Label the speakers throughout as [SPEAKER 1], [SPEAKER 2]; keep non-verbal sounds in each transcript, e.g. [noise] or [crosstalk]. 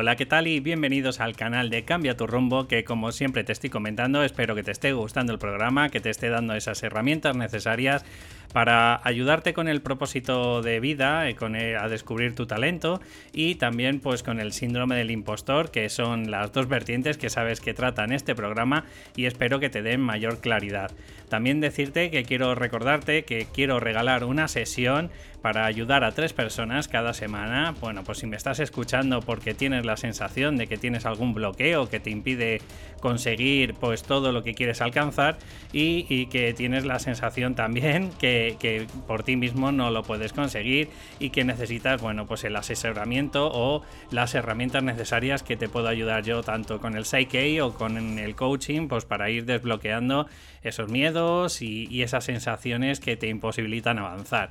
[SPEAKER 1] Hola, ¿qué tal? Y bienvenidos al canal de Cambia tu rumbo, que como siempre te estoy comentando, espero que te esté gustando el programa, que te esté dando esas herramientas necesarias para ayudarte con el propósito de vida, eh, con a descubrir tu talento y también pues con el síndrome del impostor, que son las dos vertientes que sabes que tratan este programa y espero que te den mayor claridad. También decirte que quiero recordarte que quiero regalar una sesión para ayudar a tres personas cada semana. Bueno, pues si me estás escuchando porque tienes la sensación de que tienes algún bloqueo que te impide conseguir pues todo lo que quieres alcanzar y, que tienes la sensación también [laughs] que, por ti mismo no lo puedes conseguir y que necesitas, bueno, pues el asesoramiento o las herramientas necesarias que te puedo ayudar yo tanto con el Psyche o con el coaching, pues para ir desbloqueando esos miedos y esas sensaciones que te imposibilitan avanzar.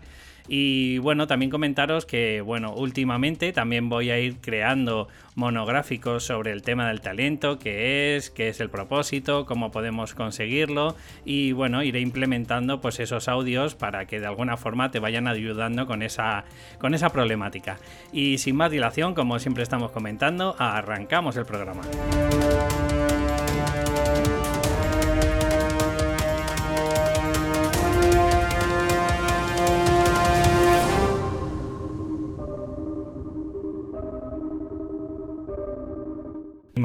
[SPEAKER 1] Y bueno, también comentaros que, bueno, últimamente también voy a ir creando monográficos sobre el tema del talento, qué es, qué es el propósito, cómo podemos conseguirlo y bueno, iré implementando pues esos audios para que de alguna forma te vayan ayudando con esa, con esa problemática. Y sin más dilación, como siempre estamos comentando, arrancamos el programa.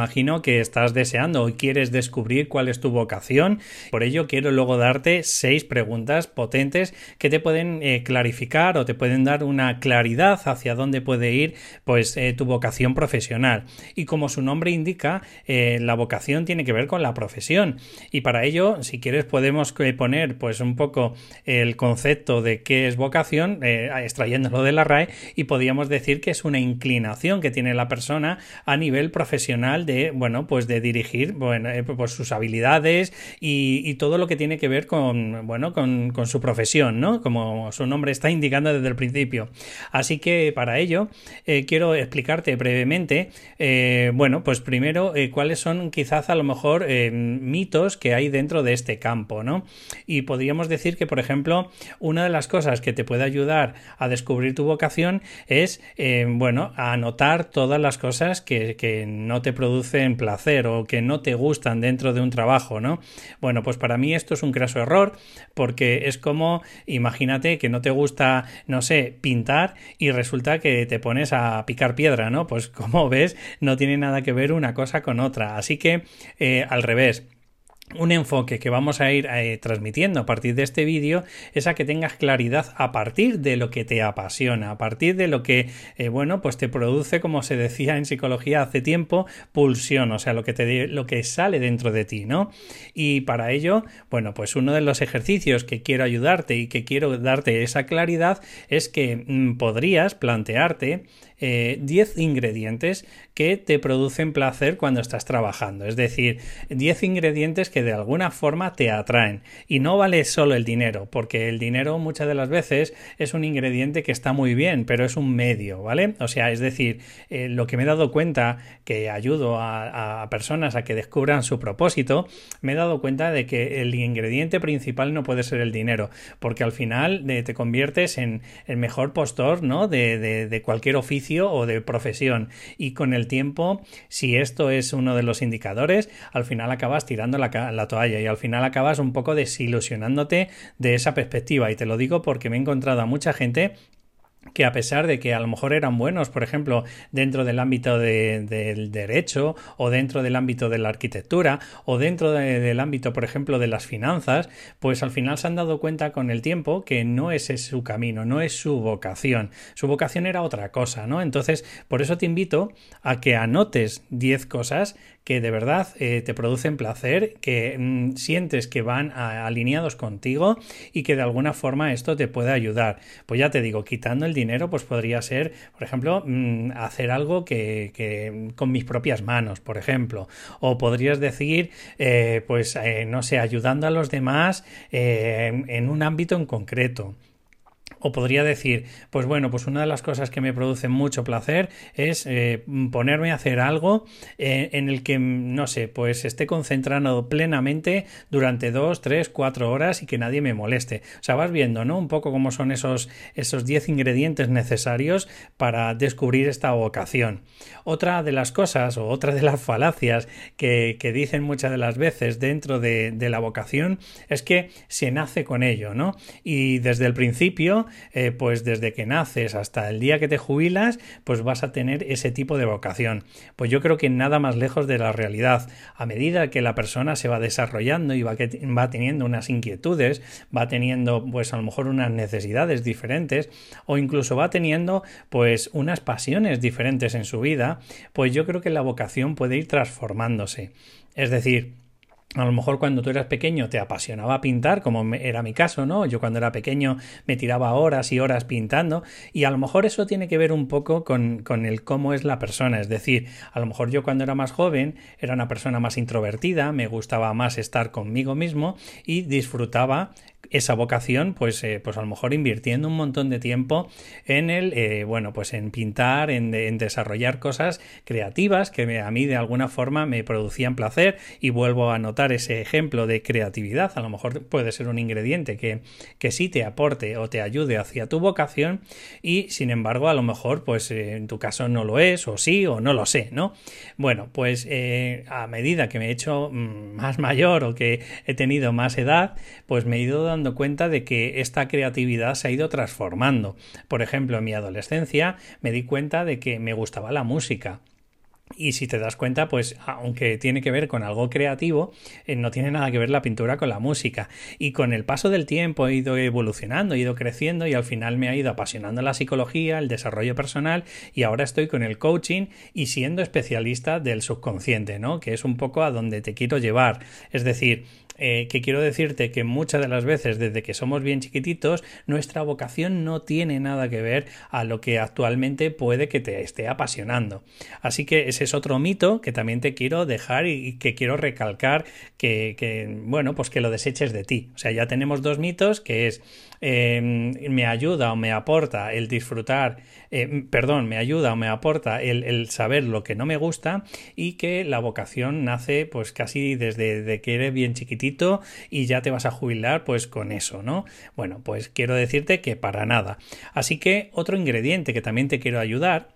[SPEAKER 1] Imagino que estás deseando o quieres descubrir cuál es tu vocación. Por ello quiero luego darte seis preguntas potentes que te pueden eh, clarificar o te pueden dar una claridad hacia dónde puede ir pues eh, tu vocación profesional. Y como su nombre indica, eh, la vocación tiene que ver con la profesión. Y para ello, si quieres, podemos poner pues un poco el concepto de qué es vocación, extrayéndolo de la RAE, y podríamos decir que es una inclinación que tiene la persona a nivel profesional bueno, pues de dirigir, bueno, eh, pues sus habilidades y, todo lo que tiene que ver con, bueno, con, su profesión, ¿no? Como su nombre está indicando desde el principio. Así que para ello eh, quiero explicarte brevemente, eh, bueno, pues primero cuáles son quizás a lo mejor mitos que hay dentro de este campo, ¿no? Y podríamos decir que, por ejemplo, una de las cosas que te puede ayudar a descubrir tu vocación es, bueno, anotar todas las cosas que no te producen producen placer o que no te gustan dentro de un trabajo, ¿no? Bueno, pues para mí esto es un craso error porque es como, imagínate que no te gusta, no sé, pintar y resulta que te pones a picar piedra, ¿no? Pues [laughs] como ves, no tiene nada que ver una cosa con otra. Así que, eh, al revés, un enfoque que vamos a ir eh, transmitiendo a partir de este vídeo es a que tengas claridad a partir de lo que te apasiona, a partir de lo que, eh, bueno, pues te produce, como se decía en psicología hace tiempo, pulsión, o sea, lo que, te, lo que sale dentro de ti, ¿no? Y para ello, bueno, pues uno de los ejercicios que quiero ayudarte y que quiero darte esa claridad es que mm, podrías plantearte 10 eh, ingredientes que te producen placer cuando estás trabajando. Es decir, 10 ingredientes que de alguna forma te atraen. Y no vale solo el dinero, porque el dinero muchas de las veces es un ingrediente que está muy bien, pero es un medio, ¿vale? O sea, es decir, eh, lo que me he dado cuenta que ayudo a, personas a que descubran su propósito, me he dado cuenta de que el ingrediente principal no puede ser el dinero, porque al final eh, te conviertes en el mejor postor, ¿no? de cualquier oficio o de profesión. Y con el tiempo, si esto es uno de los indicadores, al final acabas tirando la, la toalla y al final acabas un poco desilusionándote de esa perspectiva. Y te lo digo porque me he encontrado a mucha gente que a pesar de que a lo mejor eran buenos, por ejemplo, dentro del ámbito del derecho o dentro del ámbito de la arquitectura o dentro del ámbito, por ejemplo, de las finanzas, pues al final se han dado cuenta con el tiempo que no es su camino, no es su vocación. Su vocación era otra cosa, ¿no? Entonces, por eso te invito a que anotes 10 cosas que de verdad eh, te producen placer, que mm, sientes que van alineados contigo y que de alguna forma esto te puede ayudar. Pues ya te digo, quitando el dinero, pues podría ser, por ejemplo, mm, hacer algo que, que, con mis propias manos, por ejemplo. O podrías decir, eh, pues, eh, no sé, ayudando a los demás en un ámbito en concreto O podría decir, pues bueno, pues una de las cosas que me produce mucho placer es eh, ponerme a hacer algo eh, en el que, no sé, pues esté concentrado plenamente durante dos, tres, cuatro horas y que nadie me moleste. O sea, vas viendo, ¿no? Un poco cómo son esos, esos diez ingredientes necesarios para descubrir esta vocación. Otra de las cosas o otra de las falacias que, dicen muchas de las veces dentro de, de la vocación es que se nace con ello, ¿no? Y desde el principio eh, pues desde que naces hasta el día que te jubilas, pues vas a tener ese tipo de vocación. Pues yo creo que nada más lejos de la realidad. A medida que la persona se va desarrollando y va, va teniendo unas inquietudes, va teniendo pues a lo mejor unas necesidades diferentes o incluso va teniendo pues unas pasiones diferentes en su vida, pues yo creo que la vocación puede ir transformándose. Es decir, a lo mejor cuando tú eras pequeño te apasionaba pintar, como era mi caso, ¿no? Yo cuando era pequeño me tiraba horas y horas pintando y a lo mejor eso tiene que ver un poco con, con, el cómo es la persona. Es decir, a lo mejor yo cuando era más joven era una persona más introvertida, me gustaba más estar conmigo mismo y disfrutaba esa vocación, pues, eh, pues a lo mejor invirtiendo un montón de tiempo en el, eh, bueno, pues en pintar, en, desarrollar cosas creativas que a mí de alguna forma me producían placer y vuelvo a notar ese ejemplo de creatividad. A lo mejor puede ser un ingrediente que, que sí te aporte o te ayude hacia tu vocación y sin embargo a lo mejor pues eh, en tu caso no lo es o sí o no lo sé, ¿no? Bueno, pues a medida que me he hecho mm, más mayor o que he tenido más edad, pues me he ido dando cuenta de que esta creatividad se ha ido transformando. Por ejemplo, en mi adolescencia me di cuenta de que me gustaba la música. Y si te das cuenta, pues aunque tiene que ver con algo creativo, eh, no tiene nada que ver la pintura con la música. Y con el paso del tiempo he ido evolucionando, he ido creciendo y al final me ha ido apasionando la psicología, el desarrollo personal y ahora estoy con el coaching y siendo especialista del subconsciente, ¿no? Que es un poco a donde te quiero llevar. Es decir, eh, que quiero decirte que muchas de las veces desde que somos bien chiquititos nuestra vocación no tiene nada que ver a lo que actualmente puede que te esté apasionando. Así que ese es otro mito que también te quiero dejar y, que quiero recalcar que, bueno, pues que lo deseches de ti. O sea, ya tenemos dos mitos que es Em, me ayuda o me aporta el disfrutar, eh, perdón, me ayuda o me aporta el, saber lo que no me gusta y que la vocación nace pues casi desde que eres bien chiquitito y ya te vas a jubilar pues con eso, ¿no? Bueno, pues quiero decirte que para nada. Así que otro ingrediente que también te quiero ayudar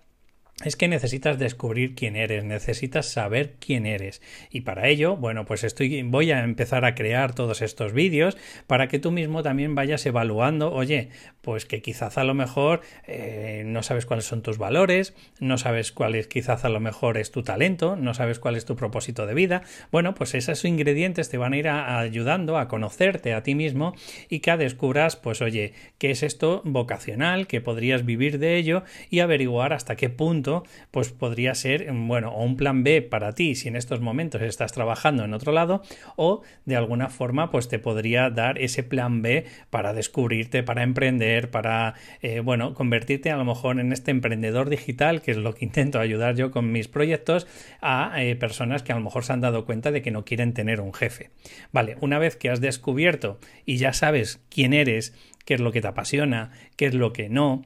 [SPEAKER 1] es que necesitas descubrir quién eres, necesitas saber quién eres. Y para ello, bueno, pues estoy, voy a empezar a crear todos estos vídeos para que tú mismo también vayas evaluando, oye, pues que quizás a lo mejor eh, no sabes cuáles son tus valores, no sabes cuál es quizás a lo mejor es tu talento, no sabes cuál es tu propósito de vida. Bueno, pues esos ingredientes te van a ir ayudando a conocerte a ti mismo y que descubras, pues oye, qué es esto vocacional, que podrías vivir de ello y averiguar hasta qué punto pues podría ser, bueno, o un plan B para ti si en estos momentos estás trabajando en otro lado, o de alguna forma, pues te podría dar ese plan B para descubrirte, para emprender, para, eh, bueno, convertirte a lo mejor en este emprendedor digital, que es lo que intento ayudar yo con mis proyectos, a eh, personas que a lo mejor se han dado cuenta de que no quieren tener un jefe. Vale, una vez que has descubierto y ya sabes quién eres, qué es lo que te apasiona, qué es lo que no,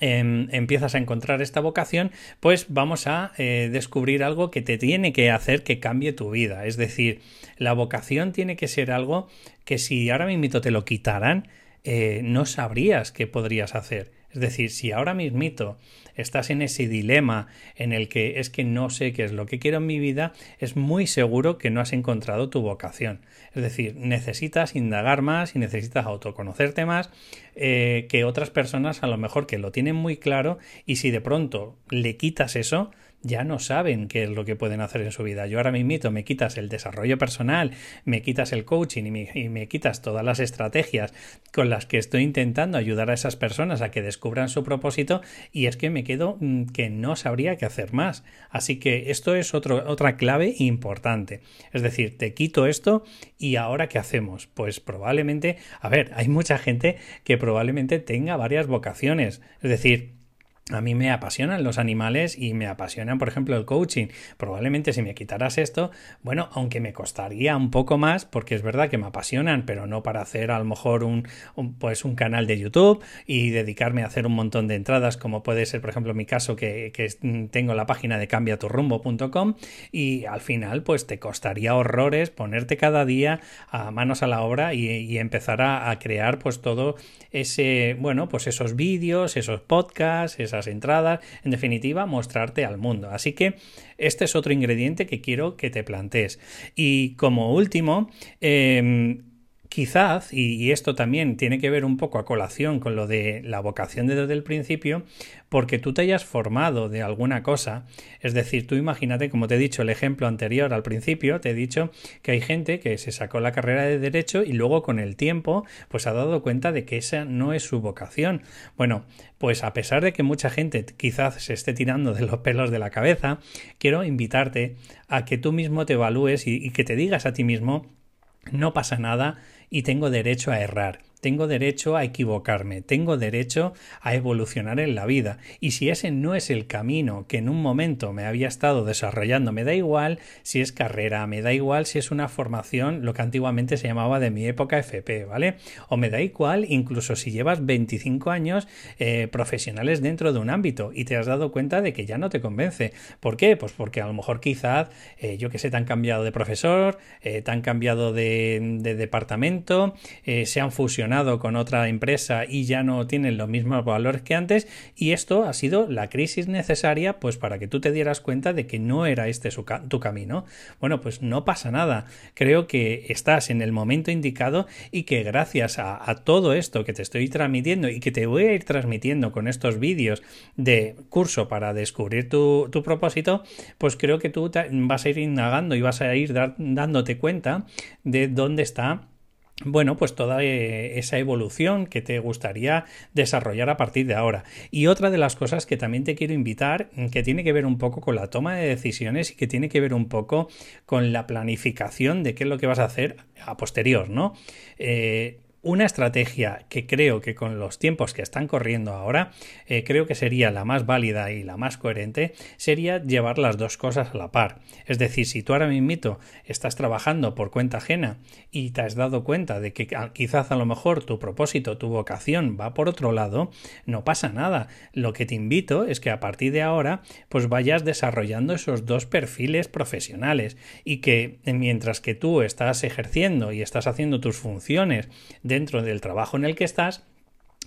[SPEAKER 1] Em, empiezas a encontrar esta vocación, pues vamos a eh, descubrir algo que te tiene que hacer que cambie tu vida. Es decir, la vocación tiene que ser algo que si ahora mismo te lo quitaran, eh, no sabrías qué podrías hacer. Es decir, si ahora mismito estás en ese dilema en el que es que no sé qué es lo que quiero en mi vida, es muy seguro que no has encontrado tu vocación. Es decir, necesitas indagar más y necesitas autoconocerte más eh, que otras personas a lo mejor que lo tienen muy claro y si de pronto le quitas eso, ya no saben qué es lo que pueden hacer en su vida. Yo ahora mismo me quitas el desarrollo personal, me quitas el coaching y me, y me, quitas todas las estrategias con las que estoy intentando ayudar a esas personas a que descubran su propósito y es que me quedo mm, que no sabría qué hacer más. Así que esto es otro, otra clave importante. Es decir, te quito esto y ahora qué hacemos? Pues probablemente, a ver, hay mucha gente que probablemente tenga varias vocaciones. Es decir, a mí me apasionan los animales y me apasionan, por ejemplo, el coaching. Probablemente si me quitaras esto, bueno, aunque me costaría un poco más, porque es verdad que me apasionan, pero no para hacer a lo mejor un, pues un canal de YouTube y dedicarme a hacer un montón de entradas, como puede ser, por ejemplo, mi caso, que, que tengo la página de cambiaturrumbo.com y al final, pues te costaría horrores ponerte cada día a manos a la obra y, empezar a, a crear, pues todo ese, bueno, pues esos vídeos, esos podcasts, esas entradas, en definitiva, mostrarte al mundo. Así que este es otro ingrediente que quiero que te plantees. Y como último, em, Quizás, y, esto también tiene que ver un poco a colación con lo de la vocación desde el principio, porque tú te hayas formado de alguna cosa, es decir, tú imagínate, como te he dicho el ejemplo anterior al principio, te he dicho que hay gente que se sacó la carrera de derecho y luego con el tiempo pues ha dado cuenta de que esa no es su vocación. Bueno, pues a pesar de que mucha gente quizás se esté tirando de los pelos de la cabeza, quiero invitarte a que tú mismo te evalúes y que te digas a ti mismo no pasa nada y tengo derecho a errar. Tengo derecho a equivocarme, tengo derecho a evolucionar en la vida. Y si ese no es el camino que en un momento me había estado desarrollando, me da igual si es carrera, me da igual si es una formación, lo que antiguamente se llamaba de mi época FP, ¿vale? O me da igual incluso si llevas 25 años eh, profesionales dentro de un ámbito y te has dado cuenta de que ya no te convence. ¿Por qué? Pues porque a lo mejor quizás, eh, yo que sé, te han cambiado de profesor, eh, te han cambiado de, de departamento, se han fusionado con otra empresa y ya no tienen los mismos valores que antes y esto ha sido la crisis necesaria pues para que tú te dieras cuenta de que no era este tu camino. Bueno, pues no pasa nada. Creo que estás en el momento indicado y que gracias a, todo esto que te estoy transmitiendo y que te voy a ir transmitiendo con estos vídeos de curso para descubrir tu, propósito, pues creo que tú vas a ir indagando y vas a ir dándote cuenta de dónde está bueno, pues toda eh, esa evolución que te gustaría desarrollar a partir de ahora. Y otra de las cosas que también te quiero invitar, mm, que tiene que ver un poco con la toma de decisiones y que tiene que ver un poco con la planificación de qué es lo que vas a hacer a posterior, ¿no? Eh, una estrategia que creo que con los tiempos que están corriendo ahora, eh, creo que sería la más válida y la más coherente, sería llevar las dos cosas a la par. Es decir, si tú ahora mismo estás trabajando por cuenta ajena y te has dado cuenta de que quizás a lo mejor tu propósito, tu vocación va por otro lado, no pasa nada. Lo que te invito es que a partir de ahora pues vayas desarrollando esos dos perfiles profesionales y que mientras que tú estás ejerciendo y estás haciendo tus funciones dentro del trabajo en el que estás,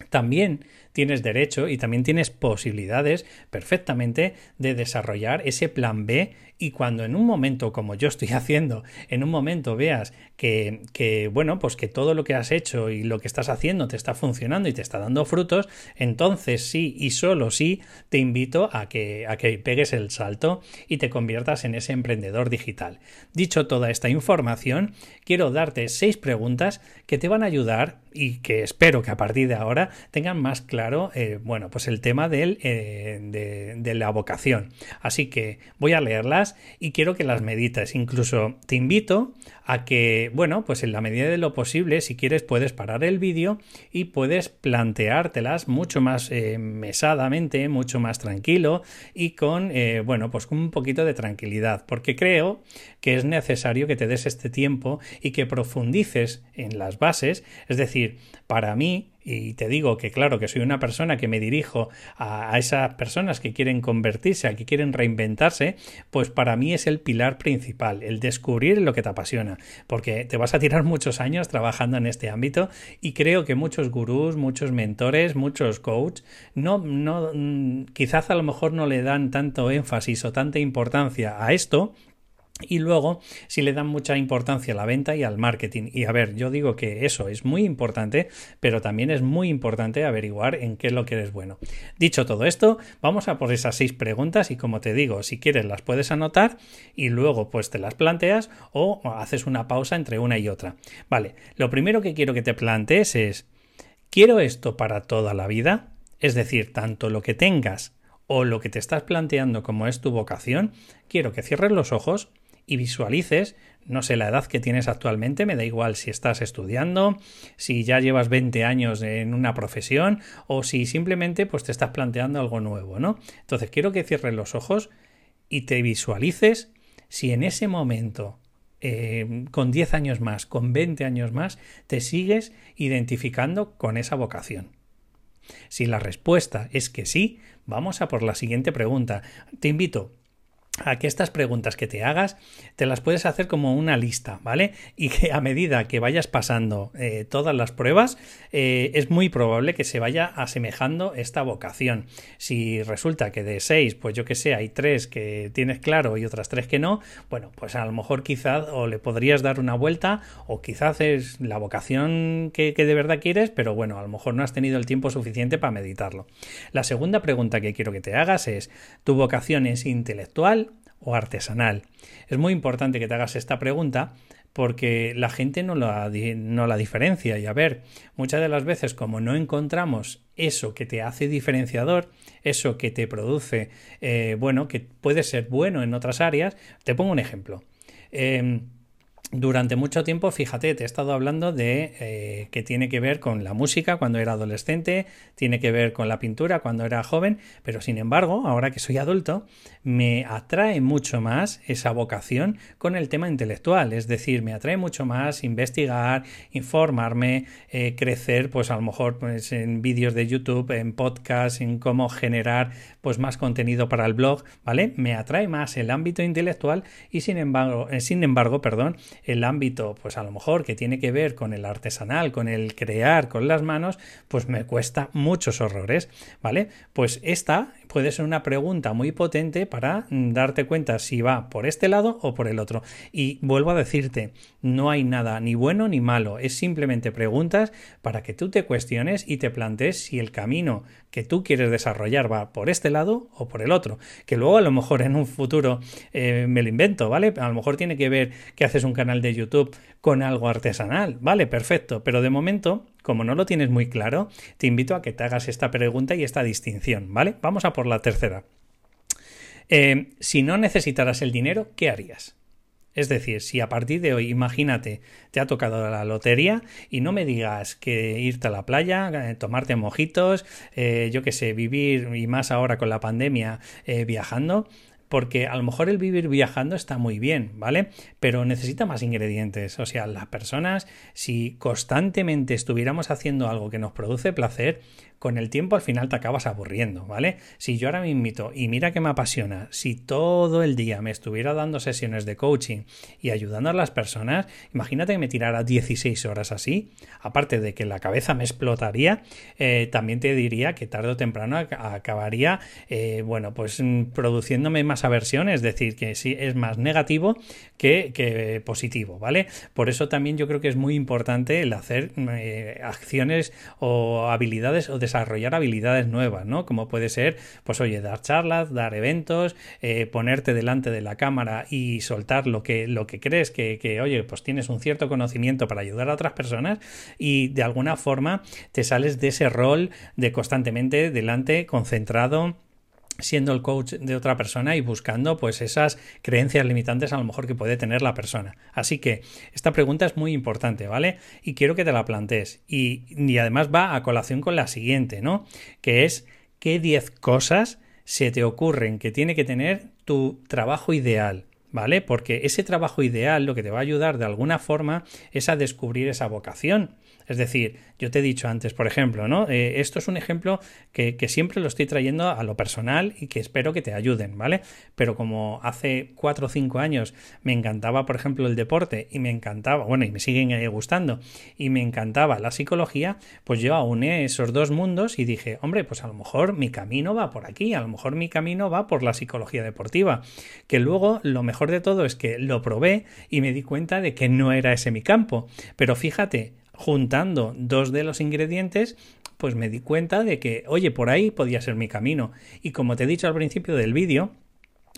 [SPEAKER 1] también tienes derecho y también tienes posibilidades perfectamente de desarrollar ese plan B y cuando en un momento como yo estoy [laughs] haciendo, en un momento veas que, bueno, pues que todo lo que has hecho y lo que estás haciendo te está funcionando y te está dando frutos, entonces sí y solo sí te invito a que, a que pegues el salto y te conviertas en ese emprendedor digital. Dicho toda esta información, quiero darte seis preguntas que te van a ayudar y que espero que a partir de ahora tengan más claro, eh, bueno, pues el tema eh, de la vocación. Así que voy a leerlas y quiero que las medites. Incluso te invito a que, bueno, pues en la medida de lo posible, si quieres, puedes parar el vídeo y puedes planteártelas mucho más eh, mesadamente, mucho más tranquilo y con, eh, bueno, pues con un poquito de tranquilidad, porque creo que es necesario que te des este tiempo y que profundices en las bases, es decir, para mí y te digo que claro que soy una persona que me dirijo a, esas personas que quieren convertirse, a que quieren reinventarse, pues para mí es el pilar principal, el descubrir lo que te apasiona, porque te vas a tirar muchos años trabajando en este ámbito y creo que muchos gurús, muchos mentores, muchos coaches, no, no, mm, quizás a lo mejor no le dan tanto énfasis o tanta importancia a esto, y luego, si le dan mucha importancia a la venta y al marketing. Y a ver, yo digo que eso es muy importante, pero también es muy importante averiguar en qué es lo que eres bueno. Dicho todo esto, vamos a por esas seis preguntas y como te digo, si quieres las puedes anotar y luego pues te las planteas o haces una pausa entre una y otra. Vale, lo primero que quiero que te plantees es, ¿quiero esto para toda la vida? Es decir, tanto lo que tengas o lo que te estás planteando como es tu vocación, quiero que cierres los ojos y visualices no sé la edad que tienes actualmente, me da igual si estás estudiando, si ya llevas 20 años en una profesión o si simplemente pues te estás planteando algo nuevo, ¿no? Entonces quiero que cierres los ojos y te visualices si en ese momento eh, con 10 años más, con 20 años más, te sigues identificando con esa vocación. Si la respuesta es que sí, vamos a por la siguiente pregunta. Te invito a que estas preguntas que te hagas te las puedes hacer como una lista, ¿vale? Y que a medida que vayas pasando eh, todas las pruebas, eh, es muy probable que se vaya asemejando esta vocación. Si resulta que de seis, pues yo que sé, hay tres que tienes claro y otras tres que no, bueno, pues a lo mejor quizás o le podrías dar una vuelta o quizás es la vocación que, que de verdad quieres, pero bueno, a lo mejor no has tenido el tiempo suficiente para meditarlo. La segunda pregunta que quiero que te hagas es, ¿tu vocación es intelectual? O artesanal. Es muy importante que te hagas esta pregunta porque la gente no la, no la diferencia. Y a ver, muchas de las veces como no encontramos eso que te hace diferenciador, eso que te produce, eh, bueno, que puede ser bueno en otras áreas, te pongo un ejemplo. Em, durante mucho tiempo, fíjate, te he estado hablando de eh, que tiene que ver con la música cuando era adolescente, tiene que ver con la pintura cuando era joven, pero sin embargo, ahora que soy adulto, me atrae mucho más esa vocación con el tema intelectual, es decir, me atrae mucho más investigar, informarme, eh, crecer, pues a lo mejor pues, en vídeos de YouTube, en podcast, en cómo generar pues más contenido para el blog, ¿vale? Me atrae más el ámbito intelectual y sin embargo, eh, sin embargo, perdón, el ámbito, pues a lo mejor que tiene que ver con el artesanal, con el crear con las manos, pues me cuesta muchos horrores, ¿vale? Pues esta puede ser una pregunta muy potente para mm, darte cuenta si va por este lado o por el otro. Y vuelvo a decirte, no hay nada ni bueno ni malo, es simplemente preguntas para que tú te cuestiones y te plantees si el camino que tú quieres desarrollar va por este lado o por el otro. Que luego a lo mejor en un futuro eh, me lo invento, ¿vale? A lo mejor tiene que ver que haces un canal de YouTube con algo artesanal, ¿vale? Perfecto, pero de momento como no lo tienes muy claro, te invito a que te hagas esta pregunta y esta distinción, ¿vale? Vamos a por la tercera. Eh, si no necesitaras el dinero, ¿qué harías? Es decir, si a partir de hoy, imagínate, te ha tocado la lotería y no me digas que irte a la playa, eh, tomarte mojitos, eh, yo qué sé, vivir y más ahora con la pandemia viajando, porque a lo mejor el vivir viajando está muy bien, ¿vale? Pero necesita más ingredientes. O sea, las personas, si constantemente estuviéramos haciendo algo que nos produce placer, con el tiempo al final te acabas aburriendo, ¿vale? Si yo ahora me invito y mira que me apasiona, si todo el día me estuviera dando sesiones de coaching y ayudando a las personas, imagínate que me tirara 16 horas así, aparte de que la cabeza me explotaría, eh, también te diría que tarde o temprano acabaría, eh, bueno, pues mm, produciéndome más aversión, es decir, que sí es más negativo que, que positivo, ¿vale? Por eso también yo creo que es muy importante el hacer eh, acciones o habilidades o desarrollar habilidades nuevas, ¿no? Como puede ser, pues oye, dar charlas, dar eventos, eh, ponerte delante de la cámara y soltar lo que, lo que crees que, que, oye, pues tienes un cierto conocimiento para ayudar a otras personas y de alguna forma te sales de ese rol de constantemente delante, concentrado siendo el coach de otra persona y buscando pues esas creencias limitantes a lo mejor que puede tener la persona. Así que esta pregunta es muy importante, ¿vale? Y quiero que te la plantees. Y, y además va a colación con la siguiente, ¿no? Que es qué 10 cosas se te ocurren que tiene que tener tu trabajo ideal. ¿Vale? Porque ese trabajo ideal lo que te va a ayudar de alguna forma es a descubrir esa vocación. Es decir, yo te he dicho antes, por ejemplo, ¿no? Eh, esto es un ejemplo que, siempre lo estoy trayendo a lo personal y que espero que te ayuden, ¿vale? Pero como hace cuatro o cinco años me encantaba, por ejemplo, el deporte y me encantaba, bueno, y me siguen eh, gustando, y me encantaba la psicología, pues yo auné esos dos mundos y dije, hombre, pues a lo mejor mi camino va por aquí, a lo mejor mi camino va por la psicología deportiva. Que luego lo mejor de todo es que lo probé y me di cuenta de que no era ese mi campo. Pero fíjate, juntando dos de los ingredientes, pues me di cuenta de que, oye, por ahí podía ser mi camino. Y como te he dicho al principio del vídeo,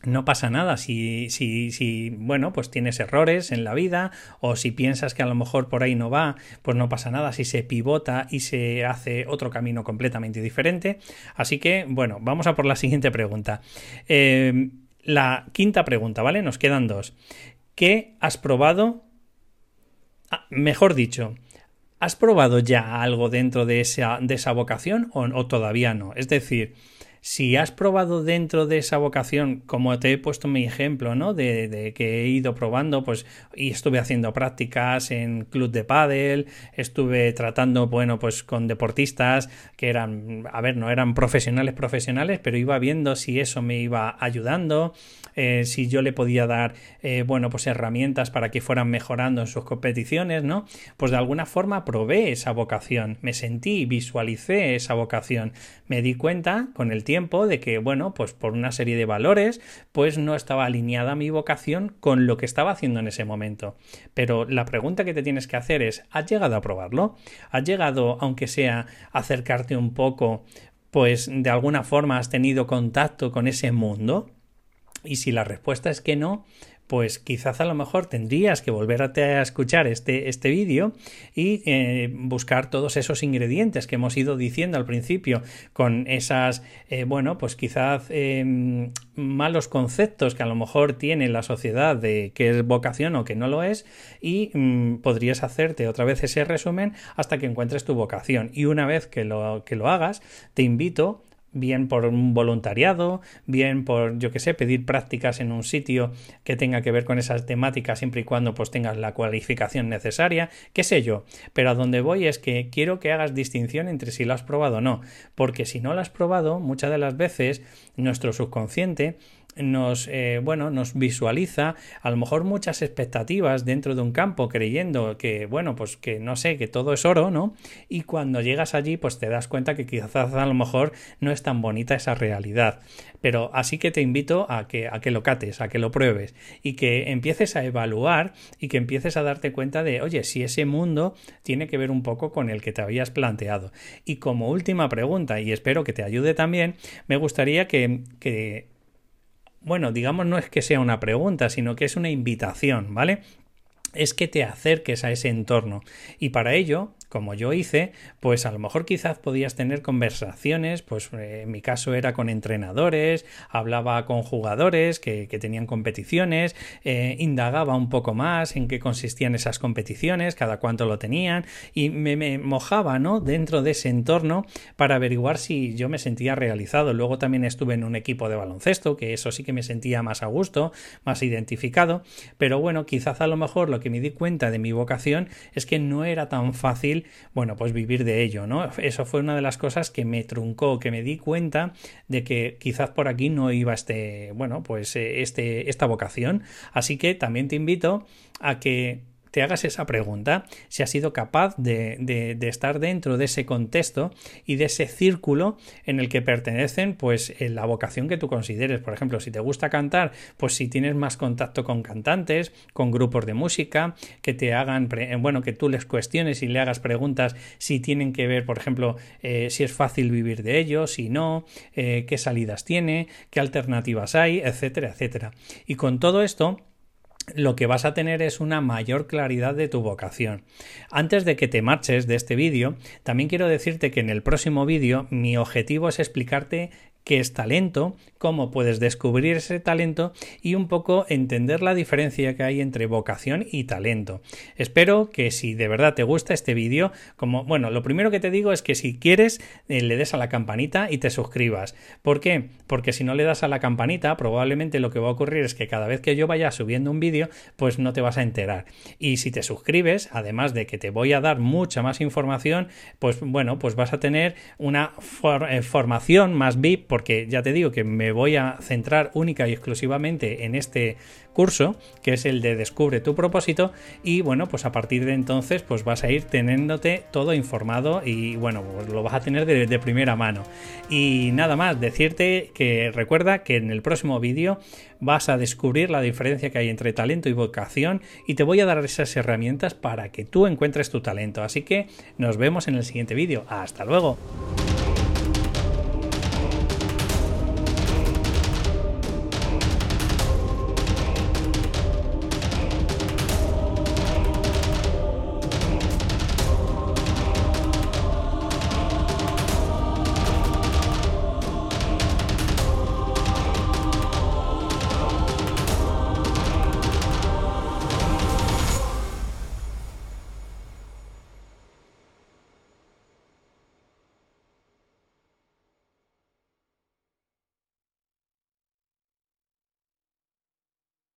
[SPEAKER 1] no pasa nada si, si, si, bueno, pues tienes errores en la vida o si piensas que a lo mejor por ahí no va, pues no pasa nada si se pivota y se hace otro camino completamente diferente. Así que, bueno, vamos a por la siguiente pregunta. Eh, la quinta pregunta, ¿vale? Nos quedan dos. ¿Qué has probado? Ah, mejor dicho, ¿has probado ya algo dentro de esa, de esa vocación o todavía no? Es decir, si has probado dentro de esa vocación, como te he puesto mi ejemplo, ¿no? De, que he ido probando, pues, y estuve haciendo prácticas en club de pádel, estuve tratando, bueno, pues con deportistas que eran, a ver, no eran profesionales profesionales, pero iba viendo si eso me iba ayudando, eh, si yo le podía dar, eh, bueno, pues herramientas para que fueran mejorando en sus competiciones, ¿no? Pues de alguna forma probé esa vocación, me sentí, visualicé esa vocación, me di cuenta con el tiempo de que, bueno, pues por una serie de valores, pues no estaba alineada mi vocación con lo que estaba haciendo en ese momento. Pero la pregunta que te tienes que hacer es, ¿has llegado a probarlo? ¿Has llegado, aunque sea, acercarte un poco, pues de alguna forma has tenido contacto con ese mundo? Y si la respuesta es que no, pues quizás a lo mejor tendrías que volver a, escuchar este, este vídeo y eh, buscar todos esos ingredientes que hemos ido diciendo al principio con esas, eh, bueno, pues quizás em, malos conceptos que a lo mejor tiene la sociedad de qué es vocación o que no lo es y mm, podrías hacerte otra vez ese resumen hasta que encuentres tu vocación. Y una vez que lo, que lo hagas te invito bien por un voluntariado, bien por, yo que sé, pedir prácticas en un sitio que tenga que ver con esas temáticas siempre y cuando pues tengas la cualificación necesaria, qué sé yo. Pero a donde voy es que quiero que hagas distinción entre si lo has probado o no, porque si no lo has probado, muchas de las veces nuestro subconsciente nos eh, bueno nos visualiza a lo mejor muchas expectativas dentro de un campo creyendo que bueno pues que no sé que todo es oro no y cuando llegas allí pues te das cuenta que quizás a lo mejor no es tan bonita esa realidad. Pero así que te invito a que a que lo cates a que lo pruebes y que empieces a evaluar y que empieces a darte cuenta de oye si ese mundo tiene que ver un poco con el que te habías planteado. Y como última pregunta y espero que te ayude también me gustaría que, que bueno, digamos no es que sea una pregunta, sino que es una invitación, ¿vale? es que te acerques a ese entorno. Y para ello, como yo hice, pues a lo mejor quizás podías tener conversaciones, pues eh, en mi caso era con entrenadores, hablaba con jugadores que, tenían competiciones, eh, indagaba un poco más en qué consistían esas competiciones, cada cuánto lo tenían, y me, me, mojaba, ¿no? Dentro de ese entorno para averiguar si yo me sentía realizado. Luego también estuve en un equipo de baloncesto, que eso sí que me sentía más a gusto, más identificado, pero bueno, quizás a lo mejor lo que me di cuenta de mi vocación es que no era tan fácil bueno, pues vivir de ello, ¿no? Eso fue una de las cosas que me truncó, que me di cuenta de que quizás por aquí no iba este, bueno, pues eh, este, esta vocación. Así que también te invito a que te hagas esa pregunta, si has sido capaz de, estar dentro de ese contexto y de ese círculo en el que pertenecen, pues en la vocación que tú consideres. Por ejemplo, si te gusta cantar, pues si tienes más contacto con cantantes, con grupos de música, que te hagan, bueno, que tú les cuestiones y le hagas preguntas si tienen que ver, por ejemplo, eh, si es fácil vivir de ello, si no, eh, qué salidas tiene, qué alternativas hay, etcétera, etcétera. Y con todo esto, lo que vas a tener es una mayor claridad de tu vocación. Antes de que te marches de este vídeo, también quiero decirte que en el próximo vídeo mi objetivo es explicarte qué es talento, cómo puedes descubrir ese talento y un poco entender la diferencia que hay entre vocación y talento. Espero que si de verdad te gusta este vídeo, como bueno, lo primero que te digo es que si quieres eh, le des a la campanita y te suscribas. ¿Por qué? Porque si no le das a la campanita, probablemente lo que va a ocurrir es que cada vez que yo vaya subiendo un vídeo, pues no te vas a enterar. Y si te suscribes, además de que te voy a dar mucha más información, pues bueno, pues vas a tener una eh, formación más VIP porque ya te digo que me voy a centrar única y exclusivamente en este curso, que es el de Descubre tu propósito, y bueno, pues a partir de entonces pues vas a ir teniéndote todo informado y bueno, pues lo vas a tener de, de primera mano. Y nada más, decirte que recuerda que en el próximo vídeo vas a descubrir la diferencia que hay entre talento y vocación y te voy a dar esas herramientas para que tú encuentres tu talento. Así que nos vemos en el siguiente vídeo. Hasta luego.